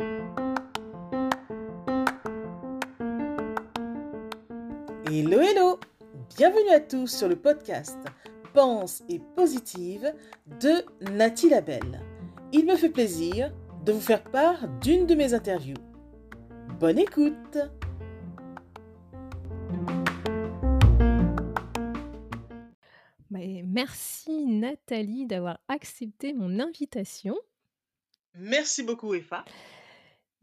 Hello, hello Bienvenue à tous sur le podcast Pense et Positive de Nathalie Labelle. Il me fait plaisir de vous faire part d'une de mes interviews. Bonne écoute Merci Nathalie d'avoir accepté mon invitation. Merci beaucoup Efa.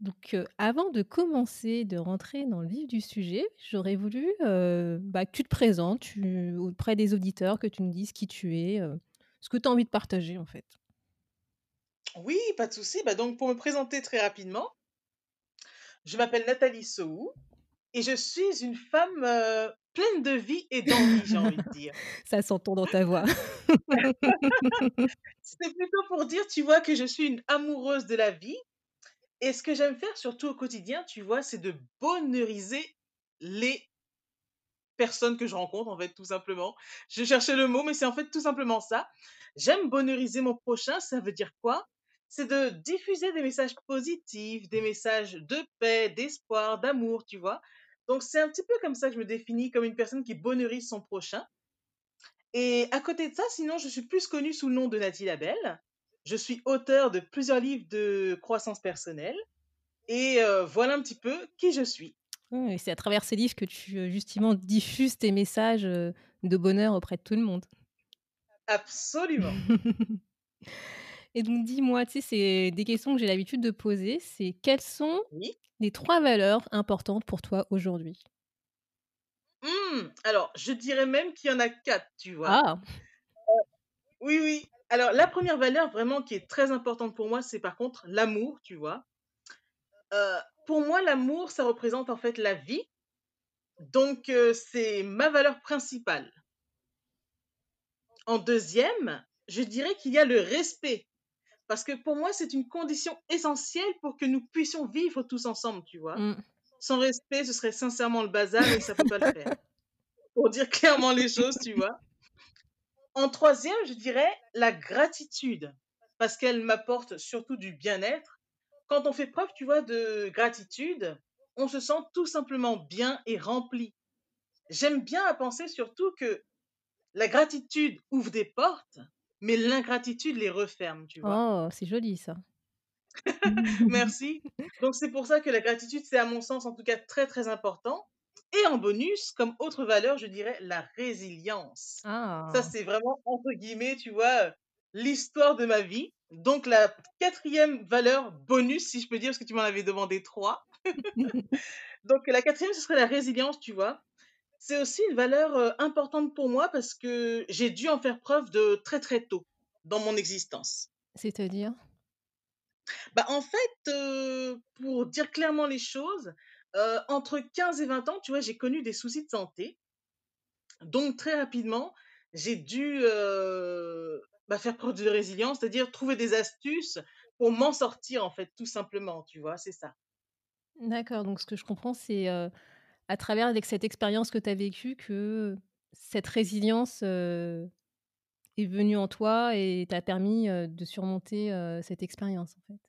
Donc, avant de commencer, de rentrer dans le vif du sujet, j'aurais voulu bah, que tu te présentes auprès des auditeurs, que tu nous dises qui tu es, ce que tu as envie de partager en fait. Oui, pas de souci. Bah, donc, pour me présenter très rapidement, je m'appelle Nathalie Soou et je suis une femme pleine de vie et d'envie, j'ai envie de dire. Ça s'entend dans ta voix. C'est plutôt pour dire, tu vois, que je suis une amoureuse de la vie et ce que j'aime faire, surtout au quotidien, tu vois, c'est de bonheuriser les personnes que je rencontre, en fait, tout simplement. Je cherchais le mot, mais c'est en fait tout simplement ça. J'aime bonheuriser mon prochain, ça veut dire quoi? C'est de diffuser des messages positifs, des messages de paix, d'espoir, d'amour, tu vois. Donc c'est un petit peu comme ça que je me définis, comme une personne qui bonheurise son prochain. Et à côté de ça, sinon, je suis plus connue sous le nom de Nathalie Labelle. Je suis auteur de plusieurs livres de croissance personnelle. Et voilà un petit peu qui je suis. c'est à travers ces livres que tu justement diffuses tes messages de bonheur auprès de tout le monde. Absolument. et donc dis-moi, tu sais, c'est des questions que j'ai l'habitude de poser. C'est quelles sont les trois valeurs importantes pour toi aujourd'hui? Mmh, Alors, je dirais même qu'il y en a quatre, tu vois. Ah. oui, oui. Alors, la première valeur vraiment qui est très importante pour moi, c'est par contre l'amour, tu vois. pour moi, l'amour, ça représente en fait la vie. Donc, c'est ma valeur principale. En deuxième, je dirais qu'il y a le respect. Parce que pour moi, c'est une condition essentielle pour que nous puissions vivre tous ensemble, tu vois. Mmh. Sans respect, ce serait sincèrement le bazar et ça ne peut pas le faire. Pour dire clairement les choses, tu vois. En troisième, je dirais la gratitude, parce qu'elle m'apporte surtout du bien-être. Quand on fait preuve, tu vois, de gratitude, on se sent tout simplement bien et rempli. J'aime bien à penser surtout que la gratitude ouvre des portes, mais l'ingratitude les referme, tu vois. Oh, c'est joli ça. Merci. Donc c'est pour ça que la gratitude, c'est à mon sens en tout cas très très important. Et en bonus, comme autre valeur, je dirais la résilience. Ça, Ah. c'est vraiment, entre guillemets, tu vois, l'histoire de ma vie. Donc, la quatrième valeur bonus, si je peux dire, parce que tu m'en avais demandé trois. Donc, la quatrième, ce serait la résilience, tu vois. C'est aussi une valeur importante pour moi parce que j'ai dû en faire preuve de très très tôt dans mon existence. C'est-à-dire? Bah, en fait, pour dire clairement les choses, entre 15 et 20 ans, tu vois, j'ai connu des soucis de santé. Donc, très rapidement, j'ai dû bah, faire preuve de résilience, c'est-à-dire trouver des astuces pour m'en sortir, en fait, tout simplement, tu vois, c'est ça. D'accord, donc ce que je comprends, c'est à travers avec cette expérience que tu as vécue que cette résilience est venue en toi et t'a permis de surmonter cette expérience, en fait.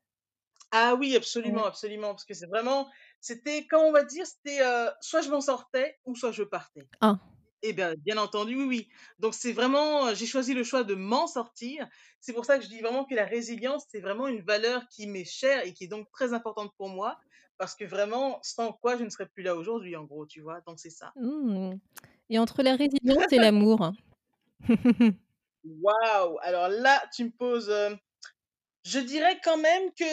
Ah oui, absolument, Ouais. absolument, parce que c'est vraiment, c'était, comment on va dire, c'était soit je m'en sortais ou soit je partais. Ah. Eh bien, bien entendu, oui, oui. Donc, c'est vraiment, j'ai choisi le choix de m'en sortir. C'est pour ça que je dis vraiment que la résilience, c'est vraiment une valeur qui m'est chère et qui est donc très importante pour moi, parce que vraiment, sans quoi je ne serais plus là aujourd'hui, en gros, tu vois. Donc, c'est ça. Mmh. Et entre la résilience et l'amour? Waouh! Alors là, tu me poses, je dirais quand même que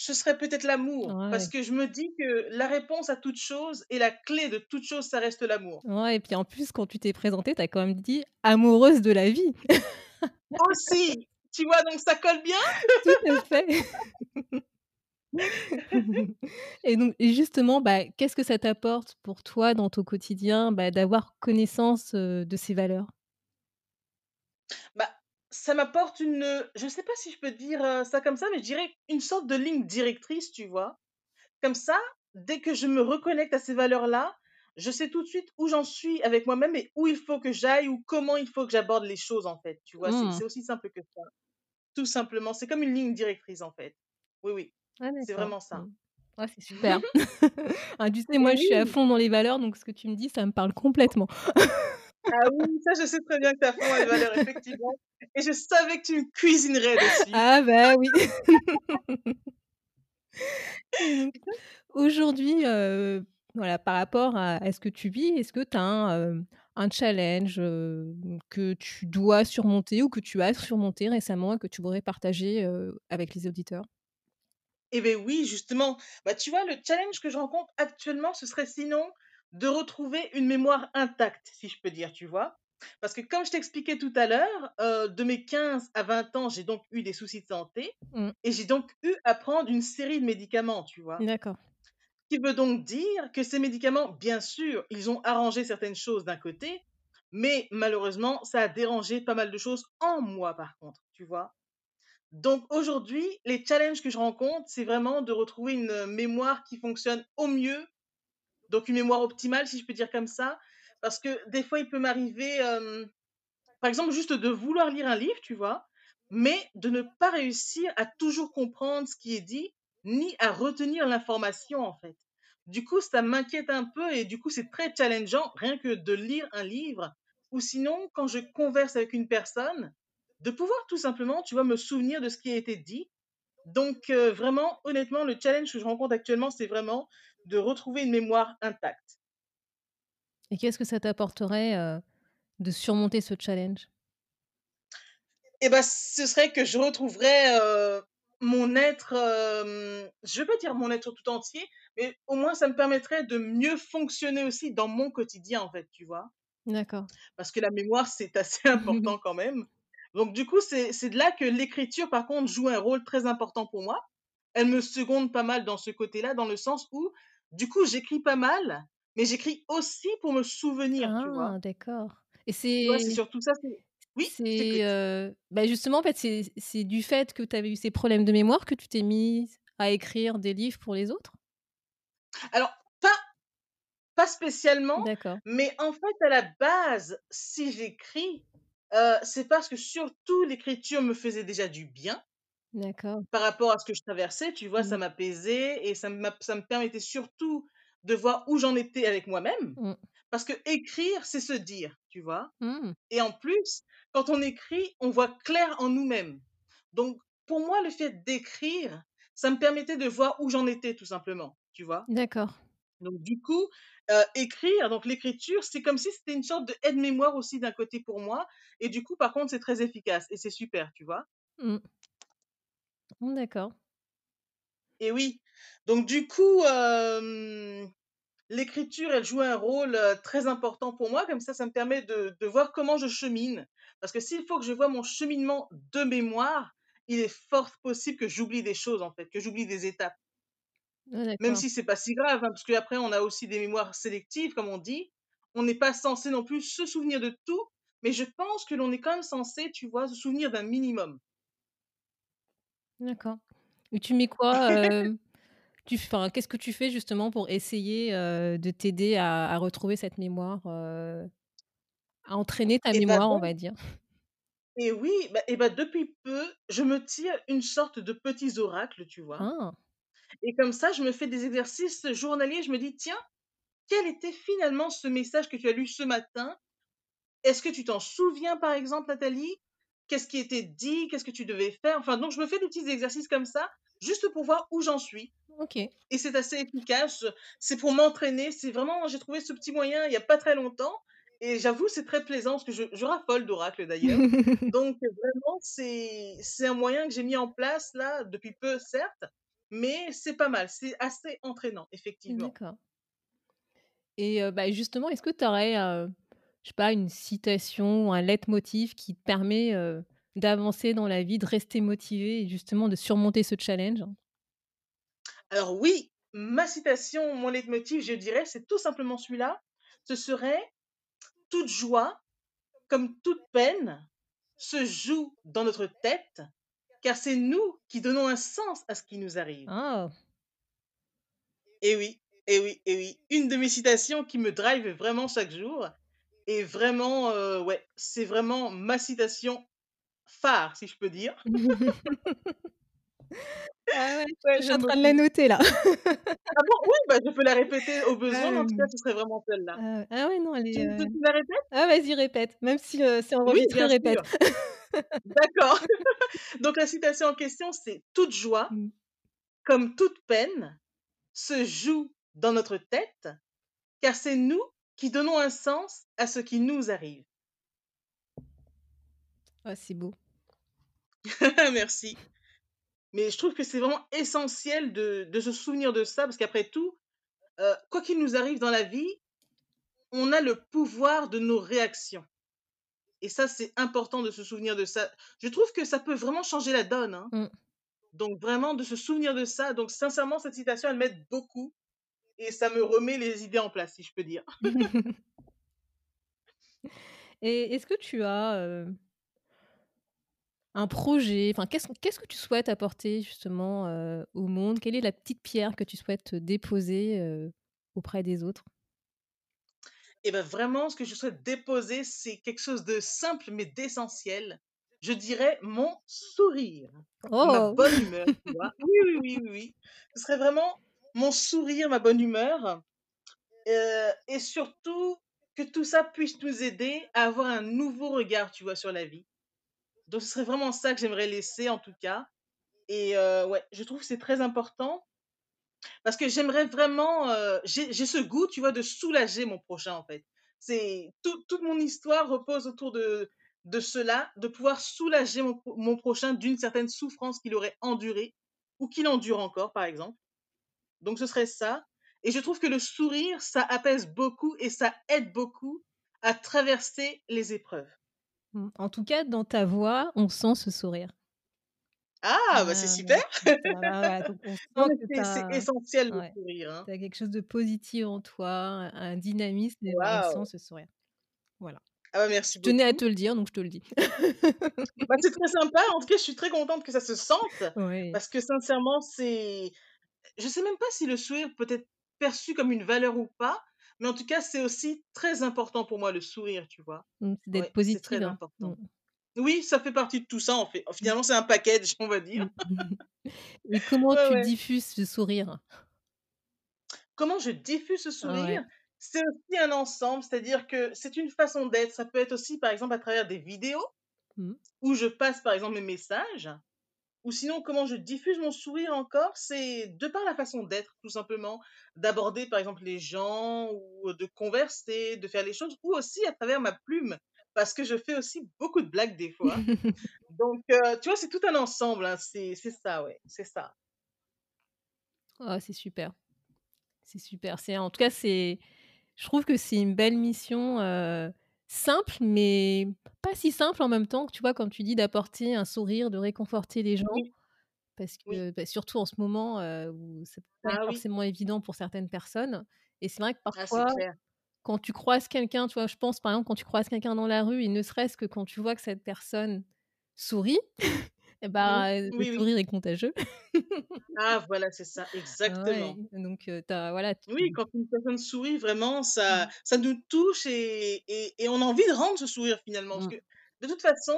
ce serait peut-être l'amour, parce que je me dis que la réponse à toute chose et la clé de toute chose, ça reste l'amour. Ouais et puis en plus, quand tu t'es présentée, tu as quand même dit: «Amoureuse de la vie». Aussi! Tu vois, donc ça colle bien? Tout à fait. Et donc justement, bah, qu'est-ce que ça t'apporte pour toi dans ton quotidien, bah, d'avoir connaissance, de ces valeurs? Bah, ça m'apporte une, je sais pas si je peux dire, ça comme ça, mais je dirais une sorte de ligne directrice, tu vois? Comme ça, dès que je me reconnecte à ces valeurs-là, je sais tout de suite où j'en suis avec moi-même et où il faut que j'aille ou comment il faut que j'aborde les choses, en fait, tu vois? C'est Mmh. c'est aussi simple que ça. Tout simplement, c'est comme une ligne directrice, en fait. Oui, oui. Ah C'est vraiment ça. Mmh. Ouais, c'est super. Ah tu sais, Et moi, je suis à fond dans les valeurs, donc ce que tu me dis, ça me parle complètement. Ah oui, ça je sais très bien que à fond dans les valeurs, effectivement et je savais que tu me cuisinerais dessus. Ah bah oui. Aujourd'hui, heu, voilà, par rapport à à ce que tu vis, est-ce que tu as un, hem, un challenge, heu, que tu dois surmonter ou que tu as surmonté récemment et que tu voudrais partager, avec les auditeurs? Eh beh, oui, justement. Bah, tu vois, le challenge que je rencontre actuellement, ce serait sinon de retrouver une mémoire intacte, si je peux dire, tu vois? Parce que comme je t'expliquais tout à l'heure, heu, de mes 15 à 20 ans, j'ai donc eu des soucis de santé Mmh. et j'ai donc eu à prendre une série de médicaments, tu vois? D'accord. Ce qui veut donc dire que ces médicaments, bien sûr, ils ont arrangé certaines choses d'un côté, mais malheureusement, ça a dérangé pas mal de choses en moi, par contre, tu vois? Donc aujourd'hui, les challenges que je rencontre, c'est vraiment de retrouver une, heu, mémoire qui fonctionne au mieux, donc une mémoire optimale, si je peux dire comme ça. Parce que des fois, il peut m'arriver, par exemple, juste de vouloir lire un livre, tu vois? Mais de ne pas réussir à toujours comprendre ce qui est dit, ni à retenir l'information, en fait. Du coup, ça m'inquiète un peu et du coup, c'est très challengeant, rien que de lire un livre ou sinon, quand je converse avec une personne, de pouvoir tout simplement, tu vois, me souvenir de ce qui a été dit. Donc vraiment, honnêtement, le challenge que je rencontre actuellement, c'est vraiment de retrouver une mémoire intacte. Et qu'est-ce que ça t'apporterait, heu, de surmonter ce challenge? Et bah, ce serait que je retrouverais, heu, mon être, hem, je vais pas dire mon être tout entier, mais au moins ça me permettrait de mieux fonctionner aussi dans mon quotidien, en fait, tu vois? D'accord. Parce que la mémoire, c'est assez important quand même. Donc du coup, c'est c'est de là que l'écriture, par contre, joue un rôle très important pour moi. Elle me seconde pas mal dans ce côté-là, dans le sens où, du coup, j'écris pas mal, mais j'écris aussi pour me souvenir, tu vois? Ah d'accord et c'est surtout ça, c'est oui, c'est, bah, justement, en fait, c'est du fait que tu avais eu ces problèmes de mémoire que tu t'es mise à écrire des livres pour les autres? Alors, pas pas spécialement, D'accord, mais en fait, à la base, si j'écris, c'est parce que surtout l'écriture me faisait déjà du bien d'accord. par rapport à ce que je traversais, tu vois? Ça Mmh. m'apaisait et ça m'a ça me permettait surtout de voir où j'en étais avec moi-même. Mmh. Parce que écrire, c'est se dire, tu vois? Mmh. Et en plus, quand on écrit, on voit clair en nous-mêmes. Donc, pour moi, le fait d'écrire, ça me permettait de voir où j'en étais, tout simplement, tu vois? D'accord. Donc, du coup, heu, écrire, donc l'écriture, c'est comme si c'était une sorte de aide-mémoire aussi d'un côté pour moi et du coup, par contre, c'est très efficace et c'est super, tu vois? Mmh. D'accord. Et oui, donc du coup, l'écriture, elle joue un rôle, très important pour moi, comme ça, ça me permet de de voir comment je chemine. Parce que s'il faut que je vois mon cheminement de mémoire, il est fort possible que j'oublie des choses, en fait, que j'oublie des étapes. Ah Même si c'est pas si grave, hein, parce qu'après on a aussi des mémoires sélectives, comme on dit. On n'est pas censé non plus se souvenir de tout, mais je pense que l'on est quand même censé, tu vois, se souvenir d'un minimum. D'accord et tu mets quoi, tu qu'est-ce que tu fais justement pour essayer, de t'aider à à retrouver cette mémoire, à entraîner ta Et bah, mémoire, on donc va dire? et oui, bah et bah, depuis peu, je me tire une sorte de petits oracles, tu vois? Ah! Et comme ça, je me fais des exercices journaliers, je me dis: «Tiens, quel était finalement ce message que tu as lu ce matin? Est-ce que tu t'en souviens, par exemple, Nathalie? Qu'est-ce qui était dit? Qu'est-ce que tu devais faire?» enfin, donc je me fais des petits exercices comme ça, juste pour voir où j'en suis. OK. Et c'est assez efficace, c'est pour m'entraîner, c'est vraiment j'ai trouvé ce petit moyen il y a pas très longtemps et j'avoue c'est très plaisant parce que je je raffole d'oracles d'ailleurs. Donc vraiment c'est un moyen que j'ai mis en place là depuis peu certes, mais c'est pas mal, c'est assez entraînant effectivement. D'accord et bah, justement, est-ce que tu aurais, je sais pas, une citation ou un leitmotiv qui te permet, d'avancer dans la vie, de rester motivé et justement de surmonter ce challenge? Alors oui, ma citation, mon leitmotiv, je dirais, c'est tout simplement celui-là, ce serait: «Toute joie, comme toute peine, se joue dans notre tête, car c'est nous qui donnons un sens à ce qui nous arrive». Ah! Et oui, et oui, et oui. Une de mes citations qui me drive vraiment chaque jour et vraiment, heu, ouais, c'est vraiment ma citation phare, si je peux dire. Ah ouais, Ouais, je suis en train de la noter là. Ah bon? Oui, bah, je peux la répéter au besoin, mais en tout cas, ce serait vraiment celle-là. ah ah ouais, non, elle Tu est, heu je te la répète? ah vas-y répète, même si, heu, c'est Oui, enregistré, bien répète. D'accord. Donc la citation en question, c'est: «Toute joie, Mmh. comme toute peine, se joue dans notre tête, car c'est nous qui donnons un sens à ce qui nous arrive». Ah, c'est beau. Merci. Mais je trouve que c'est vraiment essentiel de de se souvenir de ça parce qu'après tout, heu, quoi qu'il nous arrive dans la vie, on a le pouvoir de nos réactions et ça, c'est important de se souvenir de ça. Je trouve que ça peut vraiment changer la donne, hein, Mmh. donc vraiment de se souvenir de ça, donc sincèrement, cette citation, elle m'aide beaucoup et ça me remet les idées en place, si je peux dire. Et est-ce que tu as, un projet, enfin, qu'est-ce qu'est-ce que tu souhaites apporter justement, au monde? Quelle est la petite pierre que tu souhaites déposer, auprès des autres? Et bah, vraiment, ce que je souhaite déposer, c'est quelque chose de simple mais d'essentiel. Je dirais mon sourire, ma Oh! bonne humeur, tu vois? Oui, oui, oui, oui, oui. Ce serait vraiment mon sourire, ma bonne humeur, heu et surtout que tout ça puisse nous aider à avoir un nouveau regard, tu vois, sur la vie. Donc ce serait vraiment ça que j'aimerais laisser en tout cas et heu, ouais, je trouve que c'est très important parce que j'aimerais vraiment, heu, j'ai ce goût, tu vois, de soulager mon prochain, en fait. C'est tout toute mon histoire repose autour de de cela, de pouvoir soulager mon prochain d'une certaine souffrance qu'il aurait endurée ou qu'il endure encore, par exemple. Donc ce serait ça et je trouve que le sourire, ça apaise beaucoup et ça aide beaucoup à traverser les épreuves. Mmh, en tout cas, dans ta voix, on sent ce sourire. Ah! Bah, c'est Ah super! voilà, ouais, mais que tu c'est c'est essentiel le sourire, hein. tu as quelque chose de positif en toi, un dynamisme et on sent ce sourire. Voilà. Ah bah, Je merci tenais à te le dire, donc je te le dis. Bah, c'est très sympa. En tout cas, je suis très contente que ça se sente Oui. parce que sincèrement, c'est je sais même pas si le sourire peut être perçu comme une valeur ou pas, mais en tout cas, c'est aussi très important pour moi le sourire, tu vois? Mmh, c'est d'être Ouais, c'est très. Mmh. important. Oui, ça fait partie de tout ça en fait. Finalement, c'est un package, on va dire. Mmh. Et comment Ouais, tu ouais. diffuses ce sourire? Comment je diffuse ce Ah sourire? C'est aussi un ensemble, c'est-à-dire que c'est une façon d'être. Ça peut être aussi, par exemple, à travers des vidéos Mmh. où je passe, par exemple, mes messages Ou sinon, comment je diffuse mon sourire encore? C'est de par la façon d'être, tout simplement, d'aborder, par exemple, les gens ou de converser, de faire les choses, ou aussi à travers ma plume, parce que je fais aussi beaucoup de blagues des fois. Donc, tu vois, c'est tout un ensemble, hein, c'est c'est ça, ouais, c'est ça. Ah, c'est super, c'est super. C'est en tout cas, c'est je trouve que c'est une belle mission, simple, mais pas si simple en même temps, que tu vois, comme tu dis, d'apporter un sourire, de réconforter les gens. Oui, Parce oui. que, bah, surtout en ce moment, où peut pas Ah oui, forcément évident pour certaines personnes et c'est vrai que ah c'est parfois, quand tu croises quelqu'un, tu vois, je pense, par exemple, quand tu croises quelqu'un dans la rue et ne serait-ce que quand tu vois que cette personne sourit et Mmh. bah, le Oui, oui. sourire est contagieux. Ah voilà, c'est ça, Ah ouais, exactement. donc as voilà, tu Oui, quand une personne sourit, vraiment, ça mmh, ça nous touche et et et on a envie de rendre ce sourire finalement. Parce mmh. que de toute façon,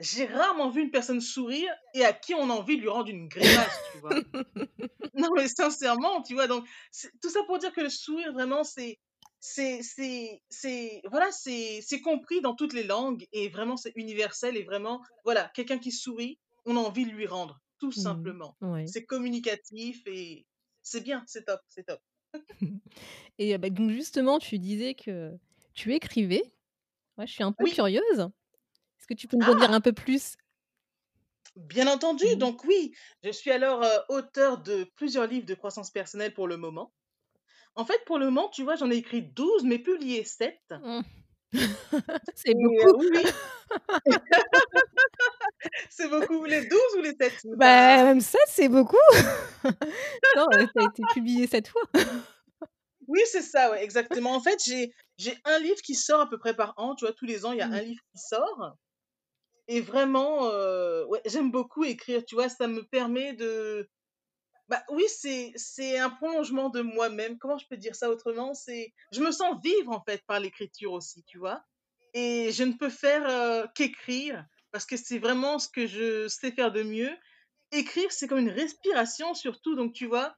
j'ai rarement vu une personne sourire et à qui on a envie de lui rendre une grimace, tu vois? Non, mais sincèrement, tu vois? Donc tout ça pour dire que le sourire vraiment c'est c'est c'est c'est voilà, c'est c'est compris dans toutes les langues et vraiment c'est universel et vraiment, voilà, quelqu'un qui sourit, on a envie de lui rendre, tout Mmh. simplement. Ouais C'est communicatif et c'est bien, c'est top, c'est top. et bah, donc justement, tu disais que tu écrivais. Ouais, je suis un peu Oui. curieuse. Est-ce que tu peux nous en dire Ah! un peu plus? Bien entendu, Mmh. donc oui, je suis alors, heu, auteure de plusieurs livres de croissance personnelle pour le moment. En fait, pour le moment, tu vois, j'en ai écrit 12 mais publié 7 Mmh. C'est beaucoup. oui, c'est beaucoup. Les 12 ou les 7? C'est Bah, même ça, c'est beaucoup. Attends, heu, ça a été publié 7 fois. oui, c'est ça, ouais, exactement. En fait, j'ai un livre qui sort à peu près par an, tu vois? Tous les ans, il y a Mmh. un livre qui sort et vraiment, heu, ouais, j'aime beaucoup écrire, tu vois? Ça me permet de Bah, oui, c'est un prolongement de moi-même. Comment je peux dire ça autrement? C'est je me sens vivre, en fait, par l'écriture aussi, tu vois? Et je ne peux faire, heu, qu'écrire parce que c'est vraiment ce que je sais faire de mieux écrire, c'est comme une respiration surtout. Donc, tu vois,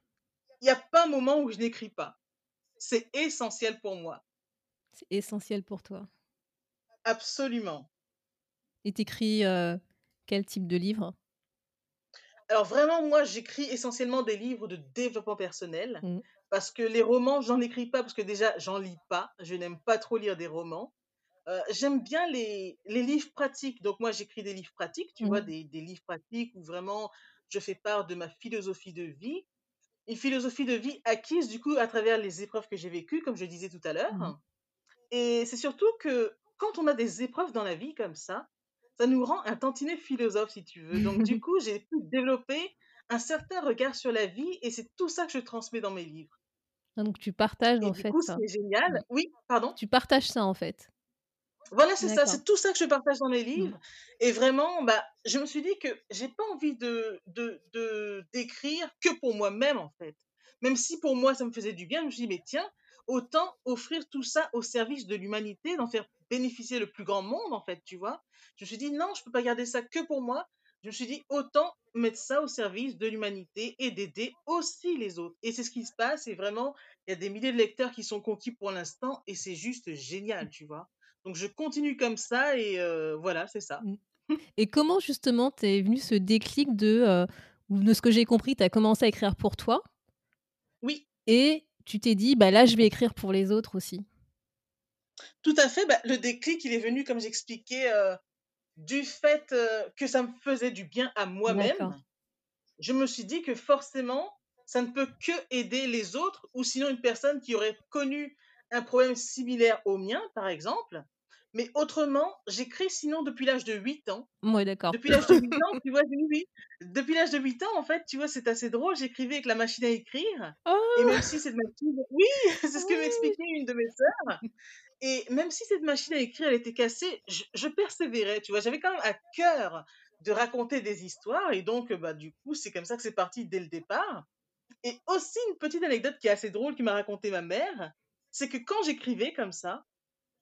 il n'y a pas un moment où je n'écris pas. C'est essentiel pour moi. C'est essentiel pour toi. Absolument. Et t'écris euh, quel type de livre? Alors vraiment, moi, j'écris essentiellement des livres de développement personnel. Mmh. Parce que les romans, j'en écris pas parce que déjà, j'en lis pas. Je n'aime pas trop lire des romans. Euh, j'aime bien les, les livres pratiques. Donc moi, j'écris des livres pratiques, tu vois, Mmh. des, des livres pratiques où vraiment je fais part de ma philosophie de vie. Une philosophie de vie acquise du coup à travers les épreuves que j'ai vécues, comme je disais tout à Mmh. l'heure. Et c'est surtout que quand on a des épreuves dans la vie comme ça, ça nous rend un tantinet philosophe, si tu veux. Donc du coup, j'ai pu développer un certain regard sur la vie et c'est tout ça que je transmets dans mes livres. Ah donc tu partages Et en du fait coup, ça? c'est génial. Mmh. Oui, pardon? Tu partages ça en fait? Voilà, c'est ça, c'est tout ça que je partage dans mes Mmh. livres. Et vraiment, bah, je me suis dit que j'ai pas envie de, de, de, d'écrire que pour moi-même, en fait. Même si pour moi, ça me faisait du bien, je me suis dit, mais tiens, autant offrir tout ça au service de l'humanité, d'en faire bénéficier le plus grand monde, en fait, tu vois. Je me suis dit, non, je peux pas garder ça que pour moi. Je me suis dit, autant mettre ça au service de l'humanité et d'aider aussi les autres. Et c'est ce qui se passe. Et vraiment, il y a des milliers de lecteurs qui sont conquis pour l'instant et c'est juste génial, tu vois. Donc je continue comme ça et voilà, c'est ça. Mmh. Et comment justement t'es venu ce déclic de, de ce que j'ai compris, tu as commencé à écrire pour toi Oui, et tu t'es dit: «Bah là, je vais écrire pour les autres aussi». tout à fait, bah, le déclic, il est venu comme j'expliquais, du fait, que ça me faisait du bien à moi-même. Je me suis dit que forcément, ça ne peut que aider les autres ou sinon une personne qui aurait connu un problème similaire au mien, par exemple. Mais autrement, j'écris sinon depuis l'âge de 8 ans. Mouais, d'accord. Depuis l'âge de 8 ans, tu vois? Oui, oui. Depuis l'âge de 8 ans, en fait, tu vois, c'est assez drôle, j'écrivais avec la machine à écrire et même Oh! si cette machine oui, c'est ce que Oui! m'expliquait une de mes sœurs et même si cette machine à écrire, elle était cassée, je je persévérais, tu vois? J'avais quand même à cœur de raconter des histoires et donc, bah, du coup, c'est comme ça que c'est parti dès le départ et aussi une petite anecdote qui est assez drôle, qui m'a raconté ma mère, c'est que quand j'écrivais comme ça,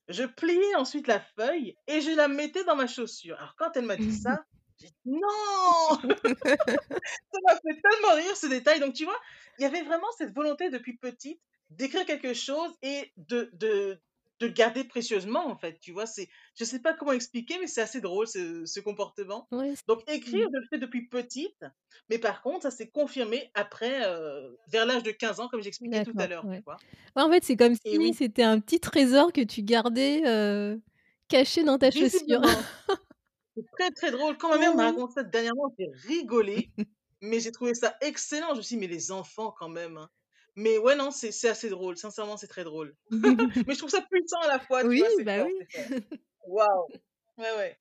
je pliais ensuite la feuille et je la mettais dans ma chaussure. Alors quand elle m'a dit ça, j'ai dit: «Non!» Ça m'a fait tellement rire ce détail. Donc tu vois, il y avait vraiment cette volonté depuis petite d'écrire quelque chose et de de de garder précieusement en fait, tu vois? C'est je sais pas comment expliquer, mais c'est assez drôle ce ce comportement. Donc écrire, je le fais depuis petite, mais par contre, ça s'est confirmé après, vers l'âge de 15 ans comme j'expliquais tout à l'heure, ouais. Ouais, en fait, c'est comme si oui, c'était un petit trésor que tu gardais, caché dans ta chaussure. C'est très, très drôle. Quand ma mère m'a Ouais. raconté ça dernièrement, j'ai rigolé, mais j'ai trouvé ça excellent. Je me suis dit: «Mais les enfants quand même, hein». Mais ouais, non, c'est c'est assez drôle. Sincèrement, c'est très drôle. Mais je trouve ça puissant à la fois, tu Oui, vois? C'est bah, fort, oui. Waouh! Ouais, ouais.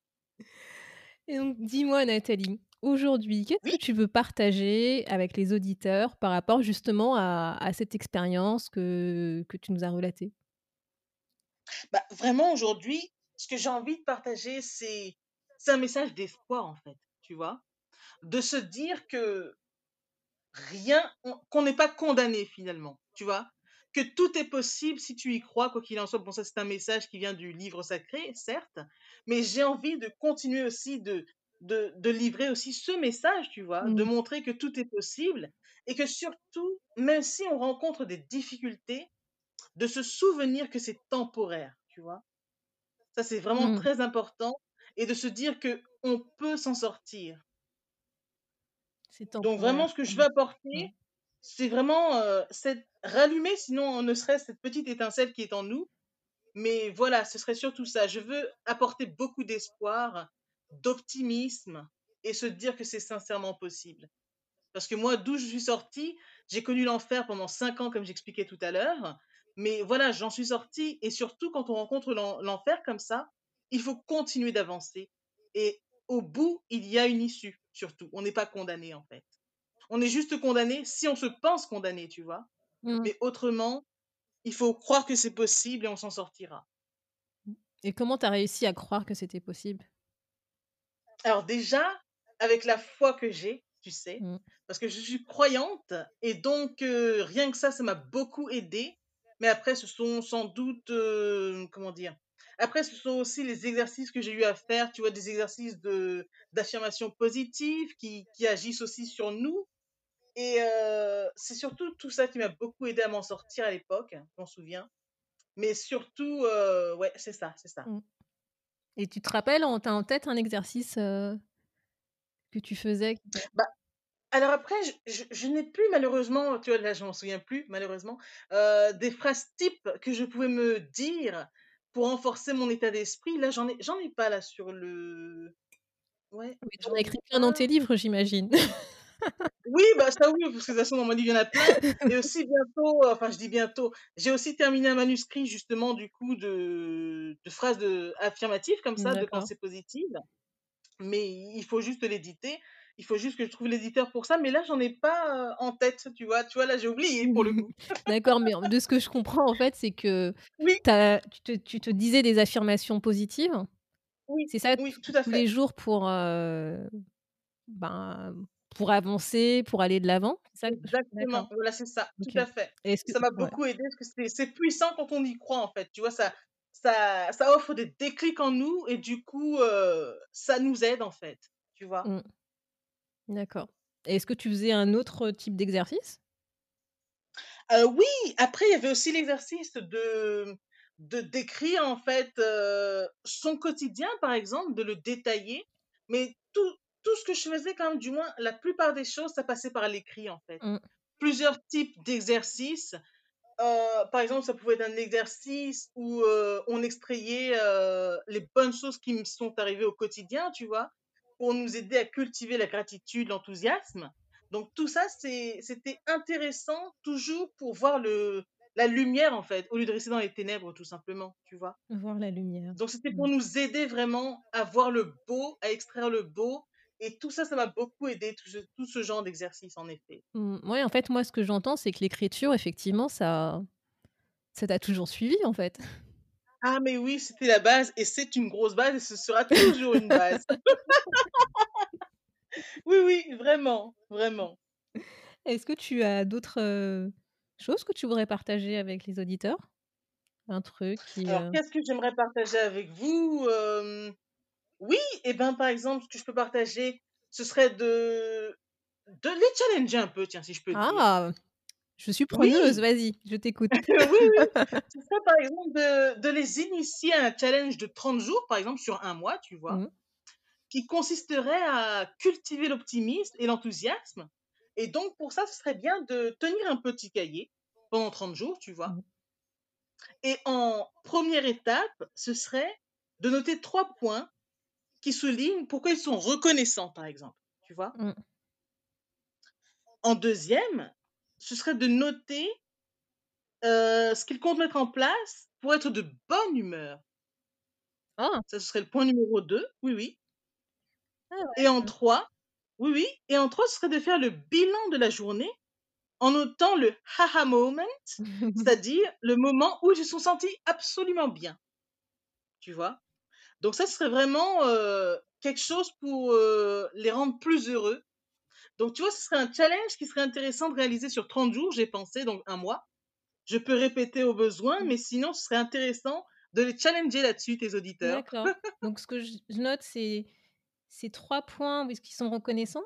Et donc dis-moi Nathalie, aujourd'hui, qu'est-ce que tu veux partager avec les auditeurs par rapport justement à à cette expérience que que tu nous as relatée? bah, vraiment aujourd'hui, ce que j'ai envie de partager, c'est c'est un message d'espoir, en fait, tu vois? De se dire que rien on qu'on n'est pas condamné finalement, tu vois? Que tout est possible si tu y crois, quoi qu'il en soit. Bon, ça, c'est un message qui vient du livre sacré, certes, mais j'ai envie de continuer aussi de de de livrer aussi ce message, tu vois? De Mmh. montrer que tout est possible et que surtout, même si on rencontre des difficultés, de se souvenir que c'est temporaire, tu vois? Ça, c'est vraiment Mmh. très important et de se dire que on peut s'en sortir. Donc vraiment, ce que je veux apporter, c'est vraiment, heu, cette rallumer sinon ne serait-ce cette petite étincelle qui est en nous, mais voilà, ce serait surtout ça. Je veux apporter beaucoup d'espoir, d'optimisme et se dire que c'est sincèrement possible. Parce que moi, d'où je suis sortie, j'ai connu l'enfer pendant 5 ans comme j'expliquais tout à l'heure, mais voilà, j'en suis sortie et surtout quand on rencontre l'en l'enfer comme ça, il faut continuer d'avancer. Et au bout, il y a une issue, surtout. On n'est pas condamné, en fait. On est juste condamné si on se pense condamné, tu vois? Mmh. Mais autrement, il faut croire que c'est possible et on s'en sortira. Et comment tu as réussi à croire que c'était possible? Alors déjà, avec la foi que j'ai, tu sais, Mmh. parce que je suis croyante et donc heu, rien que ça, ça m'a beaucoup aidée. Mais après ce sont sans doute, heu, comment dire? Après, ce sont aussi les exercices que j'ai eu à faire, tu vois, des exercices de d'affirmation positive qui, qui agissent aussi sur nous. Et euh, c'est surtout tout ça qui m'a beaucoup aidé à m'en sortir à l'époque, je m'en souviens. Mais surtout, euh, ouais, c'est ça, c'est ça. Mmh. Et tu te rappelles, tu as en tête un exercice euh, que tu faisais bah, alors après, je, je, n'ai plus malheureusement, tu vois, là je m'en souviens plus malheureusement, euh, des phrases types que je pouvais me dire pour renforcer mon état d'esprit. Là, j'en ai, j'en ai pas là sur le. Ouais. Oui, j'en ai écrit plein dans tes livres, j'imagine. oui, bah ça oui, parce que de toute façon dans mon livre il y en a plein. Et aussi bientôt, enfin je dis bientôt, j'ai aussi terminé un manuscrit justement du coup de, de phrases de, affirmatives comme ça, de pensées positives. Mais il faut juste l'éditer il faut juste que je trouve l'éditeur pour ça, mais là, j'en ai pas en tête, tu vois. Tu vois, là, j'ai oublié pour le coup. D'accord, mais de ce que je comprends, en fait, c'est que oui. tu, te, tu, te, disais des affirmations positives. Oui, c'est ça oui, tout à tous les jours pour, ben, pour avancer, pour aller de l'avant. Exactement, voilà, c'est ça, tout à fait. ça m'a beaucoup aidé parce que c'est puissant quand on y croit, en fait. Tu vois, ça, ça, ça offre des déclics en nous et du coup, ça nous aide, en fait. Tu vois. Mmh. D'accord. est-ce que tu faisais un autre type d'exercice? oui, après il y avait aussi l'exercice de de décrire en fait, son quotidien par exemple, de le détailler, mais tout tout ce que je faisais quand même, du moins la plupart des choses, ça passait par l'écrit en fait. Mmh. Plusieurs types d'exercices, par exemple, ça pouvait être un exercice où, on extrayait, les bonnes choses qui me sont arrivées au quotidien, tu vois? Pour nous aider à cultiver la gratitude, l'enthousiasme. Donc tout ça, c'était intéressant toujours pour voir le, la lumière en fait, au lieu de rester dans les ténèbres tout simplement, tu vois. Voir la lumière. Donc c'était pour nous aider vraiment à voir le beau, à extraire le beau. Et tout ça, ça m'a beaucoup aidé, tout ce, genre d'exercice en effet. Mmh, oui, en fait, moi, ce que j'entends, c'est que l'écriture, effectivement, ça ça t'a toujours suivi en fait. Ah, mais oui, c'était la base et c'est une grosse base et ce sera toujours une base. oui, oui, vraiment, vraiment. Est-ce que tu as d'autres choses que tu voudrais partager avec les auditeurs? Un truc qui. Alors, qu'est-ce que j'aimerais partager avec vous? Oui, et eh ben par exemple, ce que je peux partager, ce serait de, de les challenger un peu, tiens, si je peux dire. Je suis preneuse, vas-y, je t'écoute. oui, oui. C'est ça, par exemple, de, de, les initier à un challenge de 30 jours, par exemple, sur un mois, tu vois, mmh. qui consisterait à cultiver l'optimisme et l'enthousiasme. Et donc, pour ça, ce serait bien de tenir un petit cahier pendant 30 jours, tu vois. Mmh. Et en première étape, ce serait de noter trois points qui soulignent pourquoi ils sont reconnaissants, par exemple, tu vois. Mmh. En deuxième, ce serait de noter ce qu'il compte mettre en place pour être de bonne humeur. Ah. Ça, ce serait le point numéro 2, oui, oui. Ah et en 3, oui, oui. Et en 3, ce serait de faire le bilan de la journée en notant le haha moment, c'est-à-dire le moment où ils se sont sentis absolument bien. Tu vois? Donc ça, ce serait vraiment quelque chose pour les rendre plus heureux donc, tu vois, ce serait un challenge qui serait intéressant de réaliser sur 30 jours, j'ai pensé, donc un mois. Je peux répéter au besoin, mais sinon, ce serait intéressant de les challenger là-dessus, tes auditeurs. D'accord. donc, ce que je note, c'est ces trois points qui sont reconnaissants?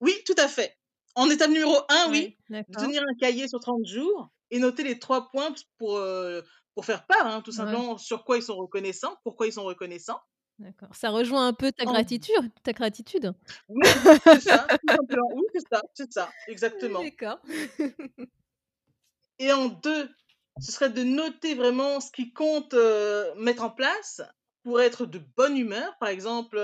Oui, tout à fait. En étape numéro 1, oui, tenir un cahier sur 30 jours et noter les trois points pour, euh, pour faire part, hein, tout simplement, sur quoi ils sont reconnaissants, pourquoi ils sont reconnaissants. D'accord. Ça rejoint un peu ta gratitude ta gratitude? Oui, c'est ça, Oui, c'est ça, c'est ça, exactement. D'accord. Et en deux, ce serait de noter vraiment ce qui compte, mettre en place pour être de bonne humeur. Par exemple,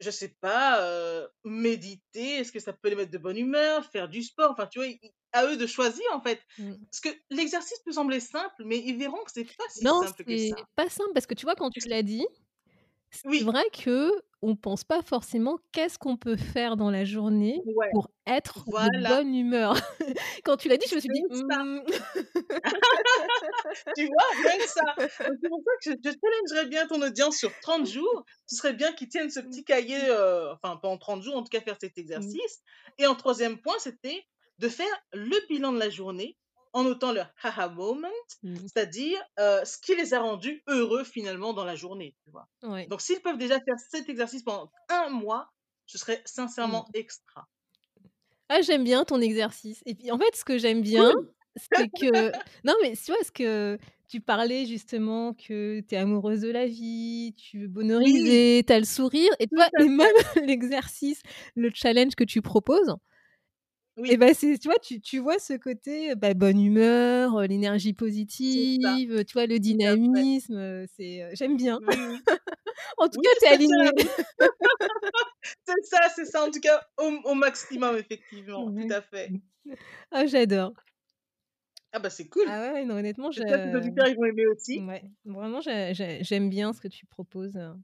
je je sais pas, méditer, est-ce que ça peut les mettre de bonne humeur? Faire du sport, enfin, tu vois? à eux de choisir, en fait. Mmh. Parce que l'exercice peut sembler simple, mais ils verront que c'est pas si simple que ça. c'est pas simple parce que tu vois, quand tu l'as dit c'est vrai que on pense pas forcément qu'est-ce qu'on peut faire dans la journée pour être de bonne humeur. Quand tu l'as dit, je me suis dit: «Mmh». Tu vois? Que ça. c'est pour ça que je je challengerais bien ton audience sur 30 jours. Ce serait bien qu'ils tiennent ce mmh. petit cahier, enfin pendant 30 jours, en tout cas faire cet mmh. exercice et en troisième point, c'était de faire le bilan de la journée en notant leur haha moment, Mmh. c'est-à-dire, ce qui les a rendus heureux finalement dans la journée, tu vois? Ouais. Donc s'ils peuvent déjà faire cet exercice pendant un mois, ce serait sincèrement Mmh. extra. Ah, j'aime bien ton exercice et puis, en fait, ce que j'aime bien, Cool! c'est que non, mais tu vois, ce que tu parlais justement que tu es amoureuse de la vie, tu veux Oui! bonheuriser, tu as le sourire et à et même l'exercice, le challenge que tu proposes et bah, c'est tu vois, tu tu vois ce côté, bah, bonne humeur, l'énergie positive, tu vois, le dynamisme, c'est, j'aime bien. Oui. En tout Oui, cas, tu es ça tient la alignée. C'est ça, c'est ça, en tout cas, au au maximum, effectivement, tout à fait. Ah, j'adore. Ah bah, c'est cool! Ah ouais, non, honnêtement, tes auditeurs, ils vont aimer aussi. ouais, vraiment, j'ai j'ai j'aime bien ce que tu proposes, heu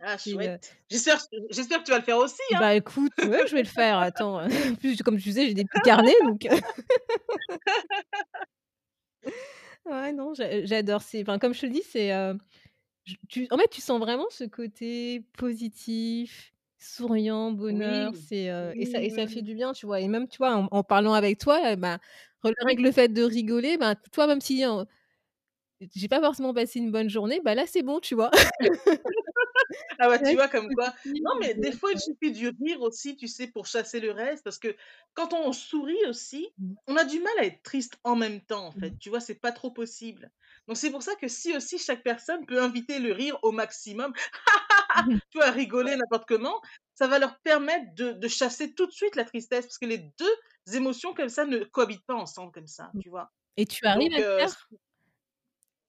Ah heu chouette! J'espère j'espère que tu vas le faire aussi, hein? Bah, écoute, ouais, je vais le faire, attends, en plus, comme tu sais, j'ai des petits carnets donc Ouais, non, j'a j'adore, c'est enfin, comme je te le dis, c'est, tu en fait, tu sens vraiment ce côté positif, souriant, bonheur, Oui. c'est, heu et ça et ça fait du bien, tu vois? Et même, tu vois, en en parlant avec toi, bah, rien Oui. que le fait de rigoler, ben, toi, même si, j'ai pas forcément passé une bonne journée, bah, là, c'est bon, tu vois? Ah bah, tu vois comme quoi non, mais des fois, il suffit du rire aussi, tu sais, pour chasser le reste parce que quand on sourit aussi, Mmh. on a du mal à être triste en même temps, en fait, Mmh. tu vois? C'est pas trop possible. Donc c'est pour ça que si aussi chaque personne peut inviter le rire au maximum, Mmh mh. tu vois, rigoler Ouais. n'importe comment, ça va leur permettre de de chasser tout de suite la tristesse parce que les 2 émotions comme ça ne cohabitent pas ensemble comme ça, tu vois? et tu arrives Donc à le c faire?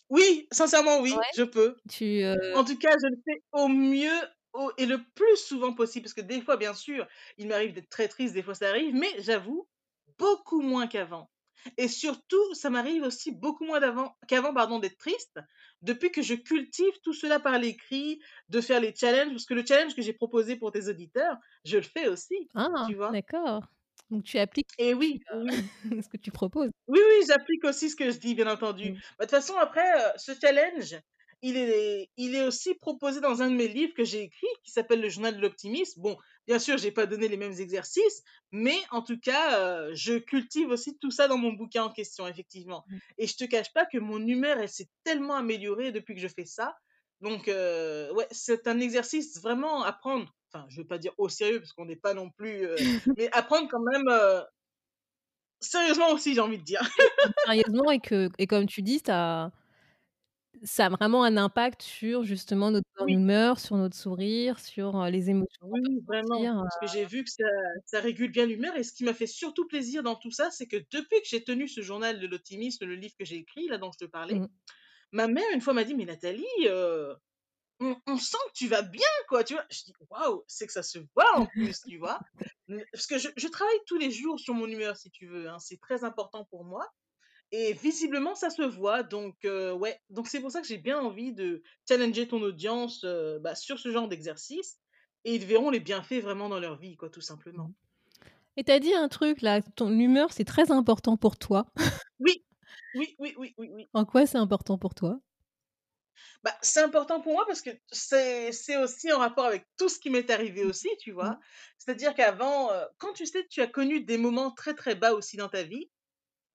Oui, sincèrement oui, Ouais, je peux. tu, heu En tout cas, je le fais au mieux, au et le plus souvent possible parce que des fois, bien sûr, il m'arrive d'être très triste, des fois ça arrive, mais j'avoue, beaucoup moins qu'avant et surtout, ça m'arrive aussi beaucoup moins d'avant qu'avant, pardon, d'être triste, depuis que je cultive tout cela par l'écrit, de faire les challenges, parce que le challenge que j'ai proposé pour tes auditeurs, je le fais aussi, Ah! tu vois? D'accord. Donc tu appliques ce Et que tu, oui, oui. ce que tu proposes. Oui, oui, j'applique aussi ce que je dis, bien entendu. Mmh. Bah, de toute façon, après, heu, ce challenge, il est il est aussi proposé dans un de mes livres que j'ai écrit, qui s'appelle «Le journal de l'optimiste». Bon, bien sûr, j'ai pas donné les mêmes exercices, mais en tout cas, heu, je cultive aussi tout ça dans mon bouquin en question, effectivement Mmh. et je te cache pas que mon humeur, elle s'est tellement améliorée depuis que je fais ça. Donc heu, ouais, c'est un exercice vraiment à prendre, enfin, je veux pas dire au sérieux parce qu'on n'est pas non plus, heu mais à prendre quand même, heu sérieusement aussi, j'ai envie de dire. Sérieusement et que et comme tu dis, ça ça a vraiment un impact sur justement notre Oui. humeur, sur notre sourire, sur, les émotions Oui, vraiment, parce que j'ai vu que ça ça régule bien l'humeur et ce qui m'a fait surtout plaisir dans tout ça, c'est que depuis que j'ai tenu ce journal de l'optimisme, le livre que j'ai écrit là, dont je te parlais, Mmh. Ma mère une fois m'a dit: «Mais Nathalie, heu, on on sent que tu vas bien, quoi», tu vois? Je dis: «Waouh, c'est que ça se voit en plus», tu vois? Parce que je je travaille tous les jours sur mon humeur si tu veux, hein, c'est très important pour moi et visiblement ça se voit donc heu, ouais, donc c'est pour ça que j'ai bien envie de challenger ton audience, heu, bah, sur ce genre d'exercice et ils verront les bienfaits vraiment dans leur vie, quoi, tout simplement. Et tu as dit un truc là, ton humeur, c'est très important pour toi. Oui, oui, oui, oui, oui, oui. En quoi c'est important pour toi? Bah, c'est important pour moi parce que c'est aussi en rapport avec tout ce qui m'est arrivé Mmh. aussi, tu Mmh. vois? C'est-à-dire qu'avant, quand tu sais, tu as connu des moments très, très bas aussi dans ta vie,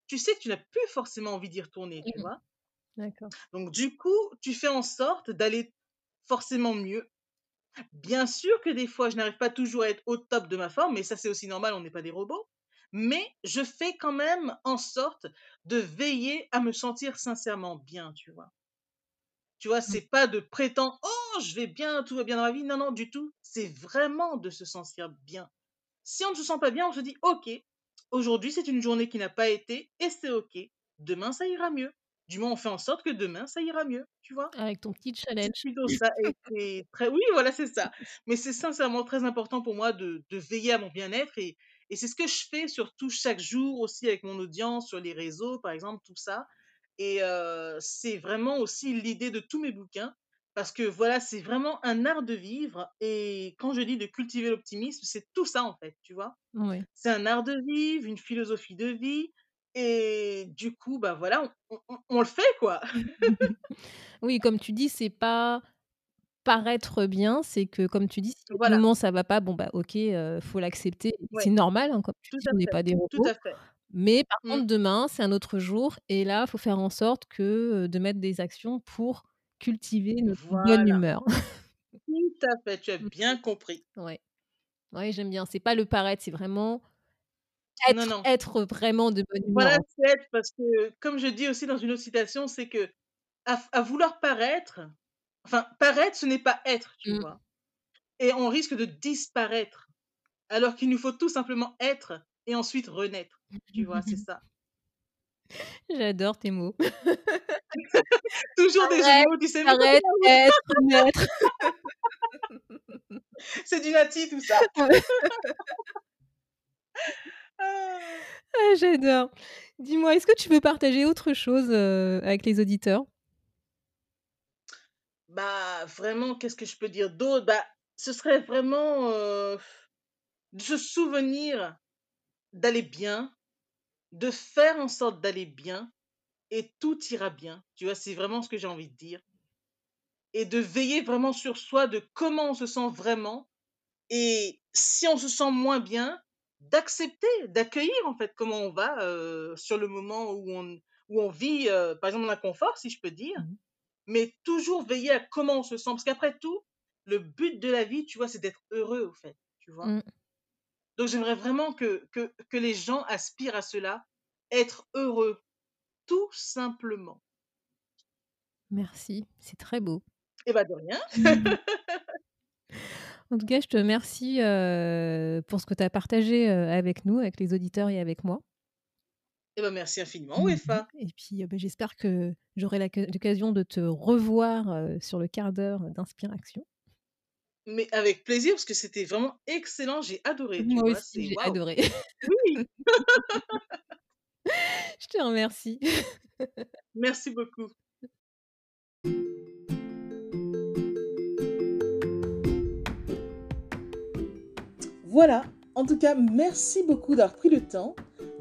tu sais que tu n'as plus forcément envie d'y retourner, tu Mmh. vois? D'accord. Donc du coup, tu fais en sorte d'aller forcément mieux. Bien sûr que des fois, je n'arrive pas toujours à être au top de ma forme, mais ça, c'est aussi normal, on n'est pas des robots. Mais je fais quand même en sorte de veiller à me sentir sincèrement bien, tu vois? Tu vois, Mmh. c'est pas de prétendre: «Oh, je vais bien, tout va bien dans ma vie». Non, non, du tout. C'est vraiment de se sentir bien. Si on ne se sent pas bien, on se dit: «OK, aujourd'hui, c'est une journée qui n'a pas été et c'est OK. Demain, ça ira mieux». Du moins, on fait en sorte que demain, ça ira mieux, tu vois? Avec ton petit challenge. plutôt ça et c'est très oui, voilà, c'est ça. Mais c'est sincèrement très important pour moi de de veiller à mon bien-être et et c'est ce que je fais surtout chaque jour aussi avec mon audience sur les réseaux, par exemple, tout ça et c'est vraiment aussi l'idée de tous mes bouquins parce que voilà, c'est vraiment un art de vivre et quand je dis de cultiver l'optimisme, c'est tout ça, en fait, tu vois? Ouais. C'est un art de vivre, une philosophie de vie et du coup, bah, voilà, on on le fait, quoi. Oui, comme tu dis, c'est pas paraître bien, c'est que, comme tu dis, des Voilà. moments ça va pas, bon, bah, OK, heu, faut l'accepter. C'est normal, hein, comme tu dis, on n'est pas des tout robots. à fait. Mais par Mmh. contre, demain, c'est un autre jour et là, il faut faire en sorte que, de mettre des actions pour cultiver notre bonne humeur. Tout à fait, tu as Mmh bien compris. Ouais. Ouais, j'aime bien. C'est pas le paraître, c'est vraiment être non. être vraiment de bonne humeur, Voilà, c'est être parce que, comme je dis aussi dans une autre citation, c'est qu'à f à vouloir paraître, enfin, paraître, ce n'est pas être, tu Mmh. vois? Et on risque de disparaître, alors qu'il nous faut tout simplement être et ensuite renaître, tu vois? C'est ça. J'adore tes mots. Toujours des jeux mots, tu sais? paraître, être, naître. C'est du nati tout ça. Ouais. Ah! Ah, j'adore. Dis-moi, est-ce que tu veux partager autre chose, heu, avec les auditeurs? Bah, vraiment, qu'est-ce que je peux dire d'autre? Bah, ce serait vraiment, de se souvenir d'aller bien, de faire en sorte d'aller bien et tout ira bien. Tu vois? C'est vraiment ce que j'ai envie de dire et de veiller vraiment sur soi, de comment on se sent vraiment et si on se sent moins bien, d'accepter, d'accueillir, en fait, comment on va, sur le moment où on où on vit, par exemple, l'inconfort, si je peux dire, Mmh mh. Mais toujours veiller à comment on se sent. Parce qu'après tout, le but de la vie, tu vois, c'est d'être heureux, au fait, tu vois? Mmh. Donc j'aimerais vraiment que que que les gens aspirent à cela, être heureux, tout simplement. Merci, c'est très beau. Eh bah, de rien. En tout cas, je te remercie, heu, pour ce que tu as partagé, heu, avec nous, avec les auditeurs et avec moi. Eh bah, merci infiniment, Mmh mh Wefa. et puis, bah, j'espère que j'aurai l'occasion de te revoir, sur le quart d'heure d'Inspiration. Mais avec plaisir, parce que c'était vraiment excellent, j'ai adoré, tu Moi vois? aussi, j'ai adoré. Oui! Je te remercie. Merci beaucoup. Voilà, en tout cas, merci beaucoup d'avoir pris le temps